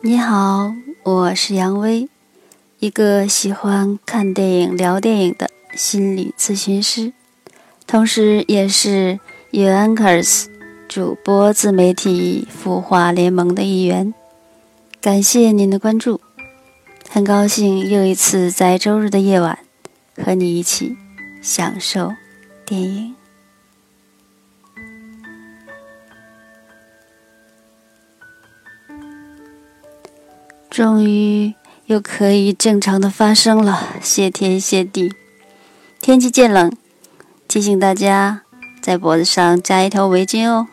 你好，我是杨威，一个喜欢看电影、聊电影的心理咨询师，同时也是 UNKERS 主播自媒体孵化联盟的一员。感谢您的关注，很高兴又一次在周日的夜晚和你一起享受电影。终于又可以正常的发声了，谢天谢地！天气渐冷，提醒大家在脖子上扎一条围巾哦，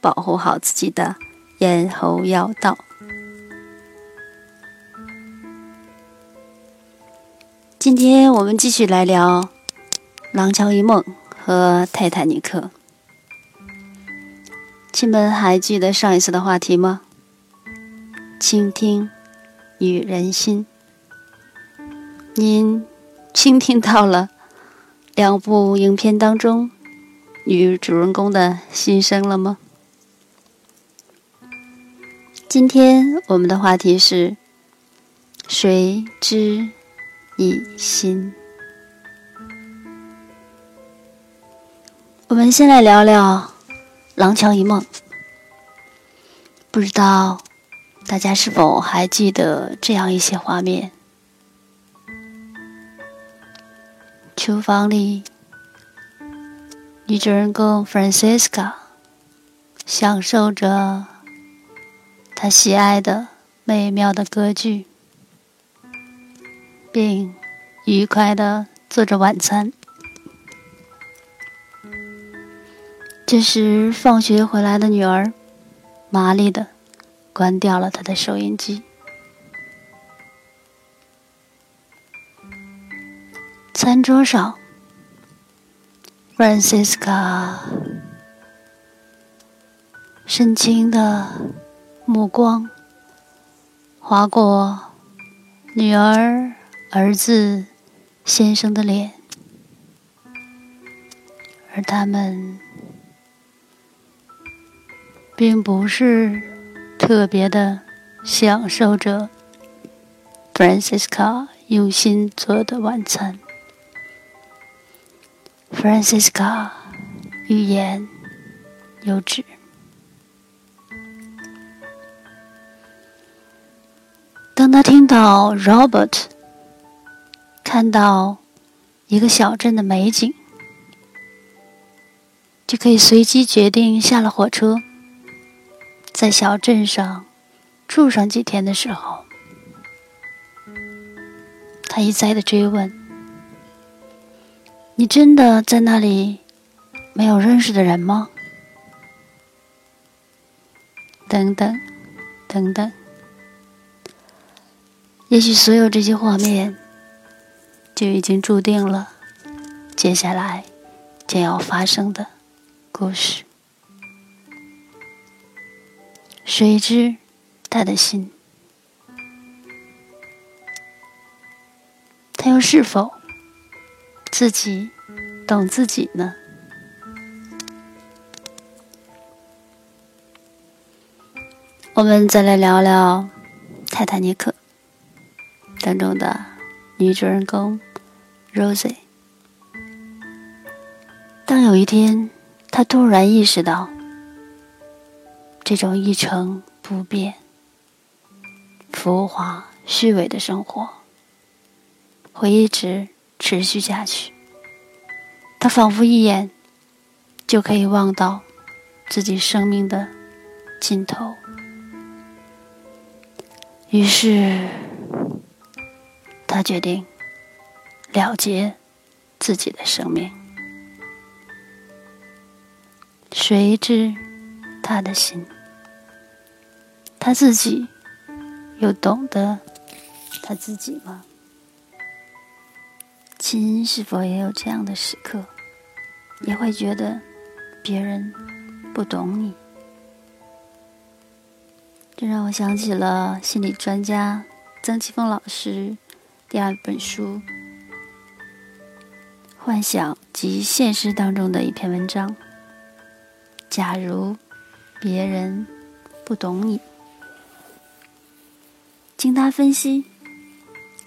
保护好自己的咽喉要道。今天我们继续来聊《廊桥遗梦》和《泰坦尼克》。亲们还记得上一次的话题吗？倾听。与人心，您倾听到了两部影片当中女主人公的心声了吗？今天我们的话题是谁知以心？我们先来聊聊《廊桥遗梦》，不知道。大家是否还记得这样一些画面？厨房里，女主人公 Francisca 享受着她喜爱的美妙的歌剧，并愉快的做着晚餐。这时，放学回来的女儿麻利的。关掉了他的收音机。餐桌上，Francisca 深情的目光划过女儿、儿子、先生的脸，而他们并不是。特别的享受着 Francisca 用心做的晚餐。Francisca 欲言又止。当他听到 Robert 看到一个小镇的美景，就可以随机决定下了火车。在小镇上住上几天的时候，他一再的追问：“你真的在那里没有认识的人吗？”等等，等等。也许所有这些画面就已经注定了接下来将要发生的故事。谁知他的心？他又是否自己懂自己呢？我们再来聊聊《泰坦尼克》当中的女主人公 Rosie。当有一天，她突然意识到。这种一成不变、浮华、虚伪的生活会一直持续下去。他仿佛一眼就可以望到自己生命的尽头，于是他决定了结自己的生命。谁知他的心？他自己又懂得他自己吗？亲是否也有这样的时刻，也会觉得别人不懂你？这让我想起了心理专家曾奇峰老师第二本书《幻想及现实》当中的一篇文章：假如别人不懂你。经他分析，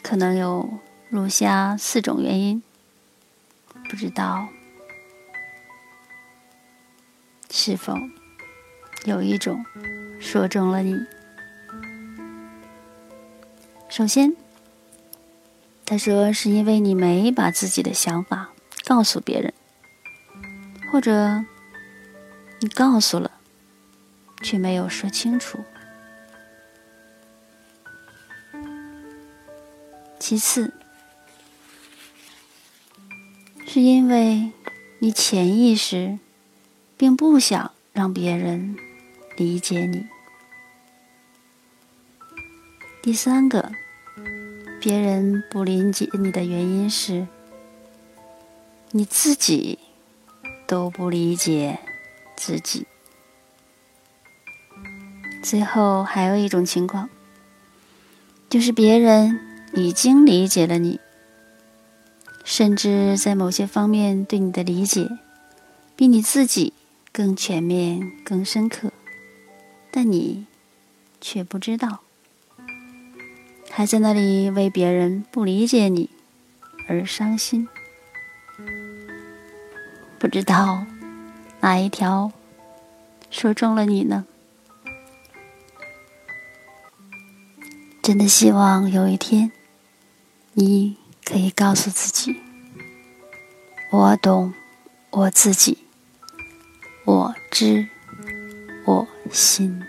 可能有如下四种原因。不知道是否有一种说中了你？首先，他说是因为你没把自己的想法告诉别人，或者你告诉了，却没有说清楚。其次，是因为你潜意识并不想让别人理解你。第三个，别人不理解你的原因是，你自己都不理解自己。最后还有一种情况，就是别人。已经理解了你，甚至在某些方面对你的理解比你自己更全面、更深刻，但你却不知道，还在那里为别人不理解你而伤心。不知道哪一条说中了你呢？真的希望有一天。你可以告诉自己：“我懂我自己，我知我心。”